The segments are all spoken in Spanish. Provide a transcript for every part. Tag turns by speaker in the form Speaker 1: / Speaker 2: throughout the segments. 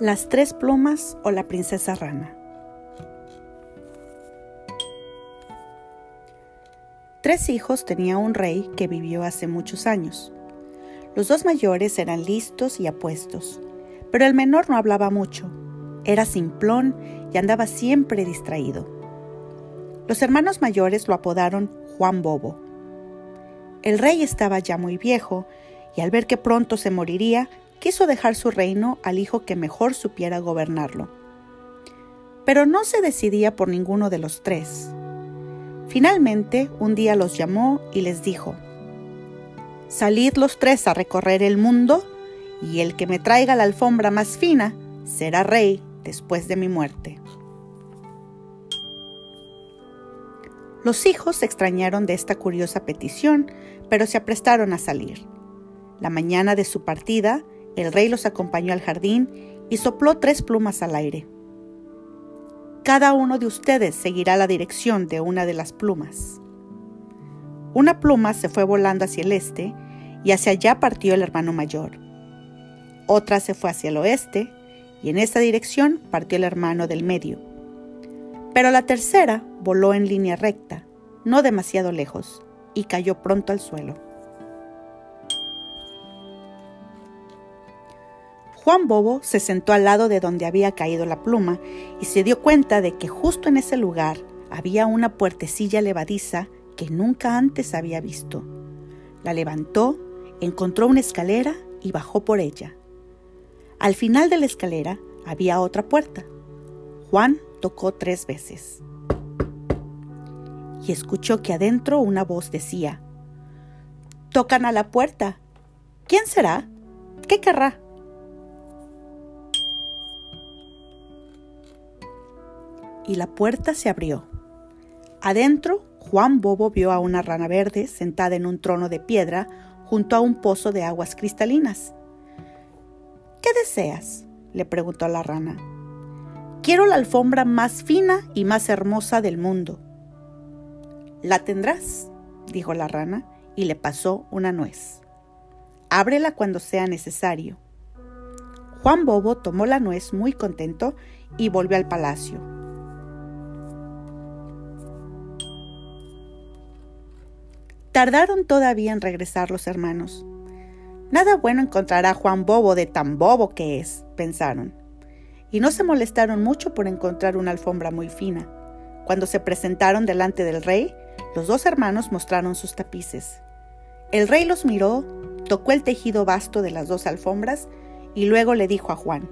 Speaker 1: Las tres plumas o la princesa rana. Tres hijos tenía un rey que vivió hace muchos años. Los dos mayores eran listos y apuestos, pero el menor no hablaba mucho. Era simplón y andaba siempre distraído. Los hermanos mayores lo apodaron Juan Bobo. El rey estaba ya muy viejo y al ver que pronto se moriría, quiso dejar su reino al hijo que mejor supiera gobernarlo. Pero no se decidía por ninguno de los tres. Finalmente, un día los llamó y les dijo, Salid los tres a recorrer el mundo, y el que me traiga la alfombra más fina será rey después de mi muerte. Los hijos se extrañaron de esta curiosa petición, pero se aprestaron a salir. La mañana de su partida, el rey los acompañó al jardín y sopló tres plumas al aire. Cada uno de ustedes seguirá la dirección de una de las plumas. Una pluma se fue volando hacia el este y hacia allá partió el hermano mayor. Otra se fue hacia el oeste y en esa dirección partió el hermano del medio. Pero la tercera voló en línea recta, no demasiado lejos, y cayó pronto al suelo. Juan Bobo se sentó al lado de donde había caído la pluma y se dio cuenta de que justo en ese lugar había una puertecilla levadiza que nunca antes había visto. La levantó, encontró una escalera y bajó por ella. Al final de la escalera había otra puerta. Juan tocó tres veces y escuchó que adentro una voz decía, Tocan a la puerta. ¿Quién será? ¿Qué querrá? Y la puerta se abrió. Adentro, Juan Bobo vio a una rana verde sentada en un trono de piedra junto a un pozo de aguas cristalinas. ¿Qué deseas? le preguntó la rana. Quiero la alfombra más fina y más hermosa del mundo. La tendrás, dijo la rana, y le pasó una nuez. Ábrela cuando sea necesario. Juan Bobo tomó la nuez muy contento y volvió al palacio. Tardaron todavía en regresar los hermanos. Nada bueno encontrará Juan Bobo de tan bobo que es, pensaron. Y no se molestaron mucho por encontrar una alfombra muy fina. Cuando se presentaron delante del rey, los dos hermanos mostraron sus tapices. El rey los miró, tocó el tejido vasto de las dos alfombras y luego le dijo a Juan,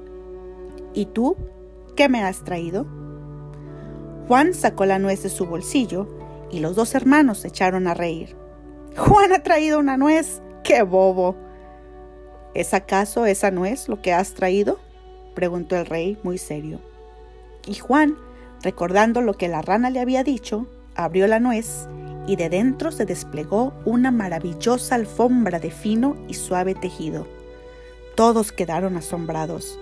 Speaker 1: ¿Y tú? ¿Qué me has traído? Juan sacó la nuez de su bolsillo y los dos hermanos se echaron a reír. Juan ha traído una nuez. ¡Qué bobo! ¿Es acaso esa nuez lo que has traído? preguntó el rey muy serio. Y Juan, recordando lo que la rana le había dicho, abrió la nuez y de dentro se desplegó una maravillosa alfombra de fino y suave tejido. Todos quedaron asombrados.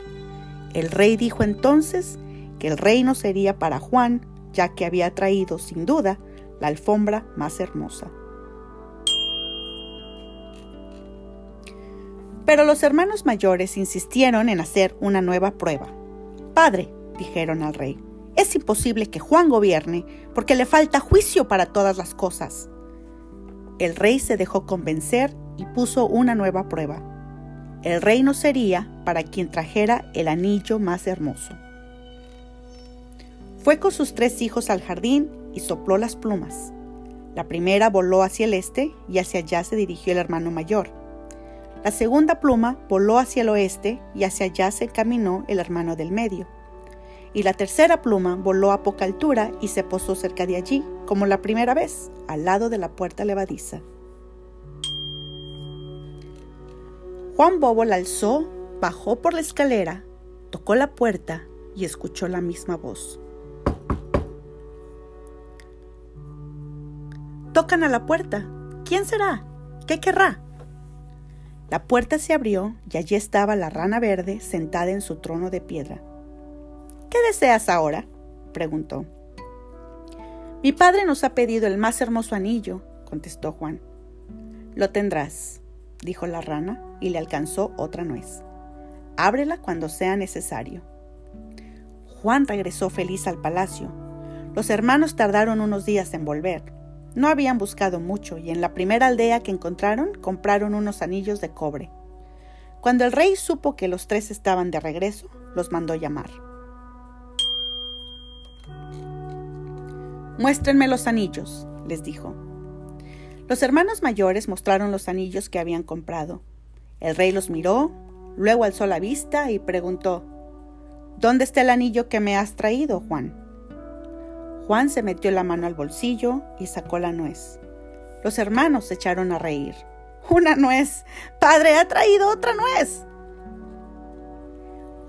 Speaker 1: El rey dijo entonces que el reino sería para Juan, ya que había traído, sin duda, la alfombra más hermosa. Pero los hermanos mayores insistieron en hacer una nueva prueba. Padre, dijeron al rey, es imposible que Juan gobierne porque le falta juicio para todas las cosas. El rey se dejó convencer y puso una nueva prueba. El reino sería para quien trajera el anillo más hermoso. Fue con sus tres hijos al jardín y sopló las plumas. La primera voló hacia el este y hacia allá se dirigió el hermano mayor. La segunda pluma voló hacia el oeste y hacia allá se caminó el hermano del medio. Y la tercera pluma voló a poca altura y se posó cerca de allí, como la primera vez, al lado de la puerta levadiza. Juan Bobo la alzó, bajó por la escalera, tocó la puerta y escuchó la misma voz. Tocan a la puerta. ¿Quién será? ¿Qué querrá? La puerta se abrió y allí estaba la rana verde sentada en su trono de piedra. ¿Qué deseas ahora? preguntó. Mi padre nos ha pedido el más hermoso anillo, contestó Juan. Lo tendrás, dijo la rana y le alcanzó otra nuez. Ábrela cuando sea necesario. Juan regresó feliz al palacio. Los hermanos tardaron unos días en volver. No habían buscado mucho y en la primera aldea que encontraron compraron unos anillos de cobre. Cuando el rey supo que los tres estaban de regreso, los mandó llamar. Muéstrenme los anillos, les dijo. Los hermanos mayores mostraron los anillos que habían comprado. El rey los miró, luego alzó la vista y preguntó, ¿Dónde está el anillo que me has traído, Juan? Juan se metió la mano al bolsillo y sacó la nuez. Los hermanos se echaron a reír. ¡Una nuez! ¡Padre, ha traído otra nuez!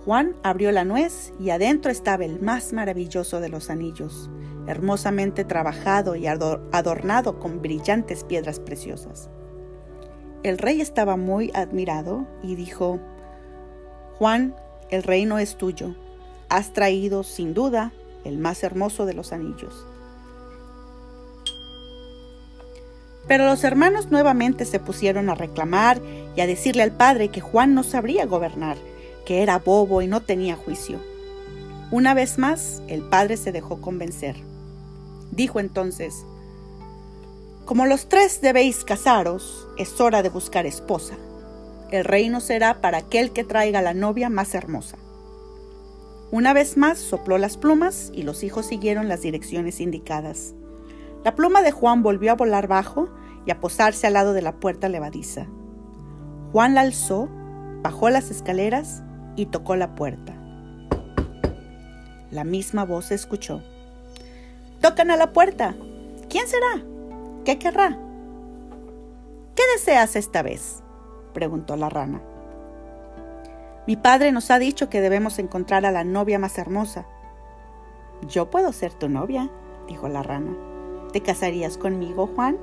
Speaker 1: Juan abrió la nuez y adentro estaba el más maravilloso de los anillos, hermosamente trabajado y adornado con brillantes piedras preciosas. El rey estaba muy admirado y dijo, Juan, el reino es tuyo. Has traído, sin duda, el más hermoso de los anillos. Pero los hermanos nuevamente se pusieron a reclamar y a decirle al padre que Juan no sabría gobernar que era bobo y no tenía juicio. Una vez más, el padre se dejó convencer. Dijo entonces, Como los tres debéis casaros, es hora de buscar esposa. El reino será para aquel que traiga la novia más hermosa. Una vez más sopló las plumas y los hijos siguieron las direcciones indicadas. La pluma de Juan volvió a volar bajo y a posarse al lado de la puerta levadiza. Juan la alzó, bajó las escaleras y tocó la puerta. La misma voz se escuchó. Tocan a la puerta. ¿Quién será? ¿Qué querrá? ¿Qué deseas esta vez? preguntó la rana. Mi padre nos ha dicho que debemos encontrar a la novia más hermosa. Yo puedo ser tu novia, dijo la rana. ¿Te casarías conmigo, Juan?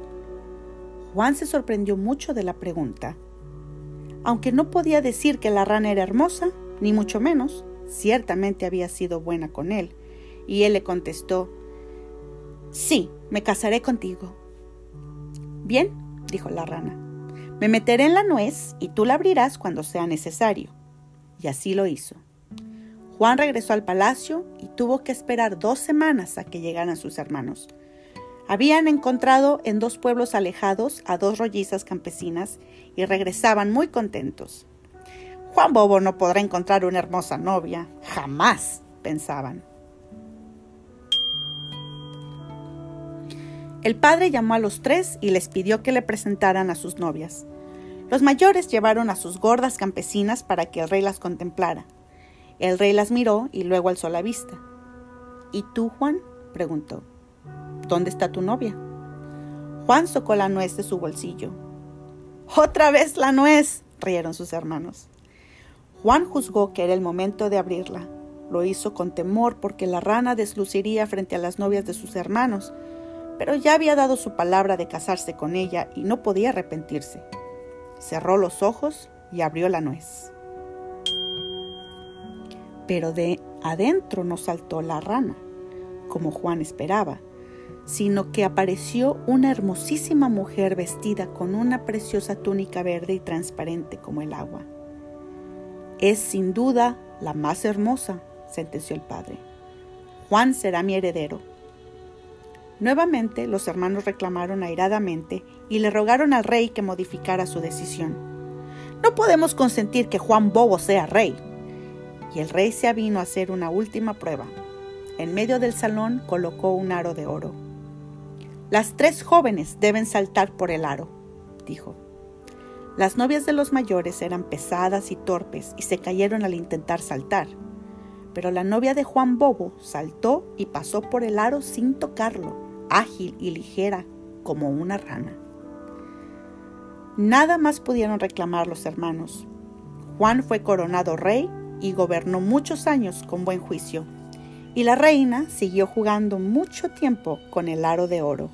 Speaker 1: Juan se sorprendió mucho de la pregunta. Aunque no podía decir que la rana era hermosa, ni mucho menos, ciertamente había sido buena con él, y él le contestó, Sí, me casaré contigo. Bien, dijo la rana, me meteré en la nuez y tú la abrirás cuando sea necesario. Y así lo hizo. Juan regresó al palacio y tuvo que esperar dos semanas a que llegaran sus hermanos. Habían encontrado en dos pueblos alejados a dos rollizas campesinas y regresaban muy contentos. Juan Bobo no podrá encontrar una hermosa novia, jamás, pensaban. El padre llamó a los tres y les pidió que le presentaran a sus novias. Los mayores llevaron a sus gordas campesinas para que el rey las contemplara. El rey las miró y luego alzó la vista. ¿Y tú, Juan? preguntó. ¿Dónde está tu novia? Juan sacó la nuez de su bolsillo. ¡Otra vez la nuez! rieron sus hermanos. Juan juzgó que era el momento de abrirla. Lo hizo con temor porque la rana desluciría frente a las novias de sus hermanos, pero ya había dado su palabra de casarse con ella y no podía arrepentirse. Cerró los ojos y abrió la nuez. Pero de adentro no saltó la rana, como Juan esperaba, sino que apareció una hermosísima mujer vestida con una preciosa túnica verde y transparente como el agua. Es sin duda la más hermosa, sentenció el padre. Juan será mi heredero. Nuevamente los hermanos reclamaron airadamente y le rogaron al rey que modificara su decisión. No podemos consentir que Juan Bobo sea rey. Y el rey se avino a hacer una última prueba. En medio del salón colocó un aro de oro. Las tres jóvenes deben saltar por el aro, dijo. Las novias de los mayores eran pesadas y torpes y se cayeron al intentar saltar. Pero la novia de Juan Bobo saltó y pasó por el aro sin tocarlo, ágil y ligera como una rana. Nada más pudieron reclamar los hermanos. Juan fue coronado rey y gobernó muchos años con buen juicio, y la reina siguió jugando mucho tiempo con el aro de oro.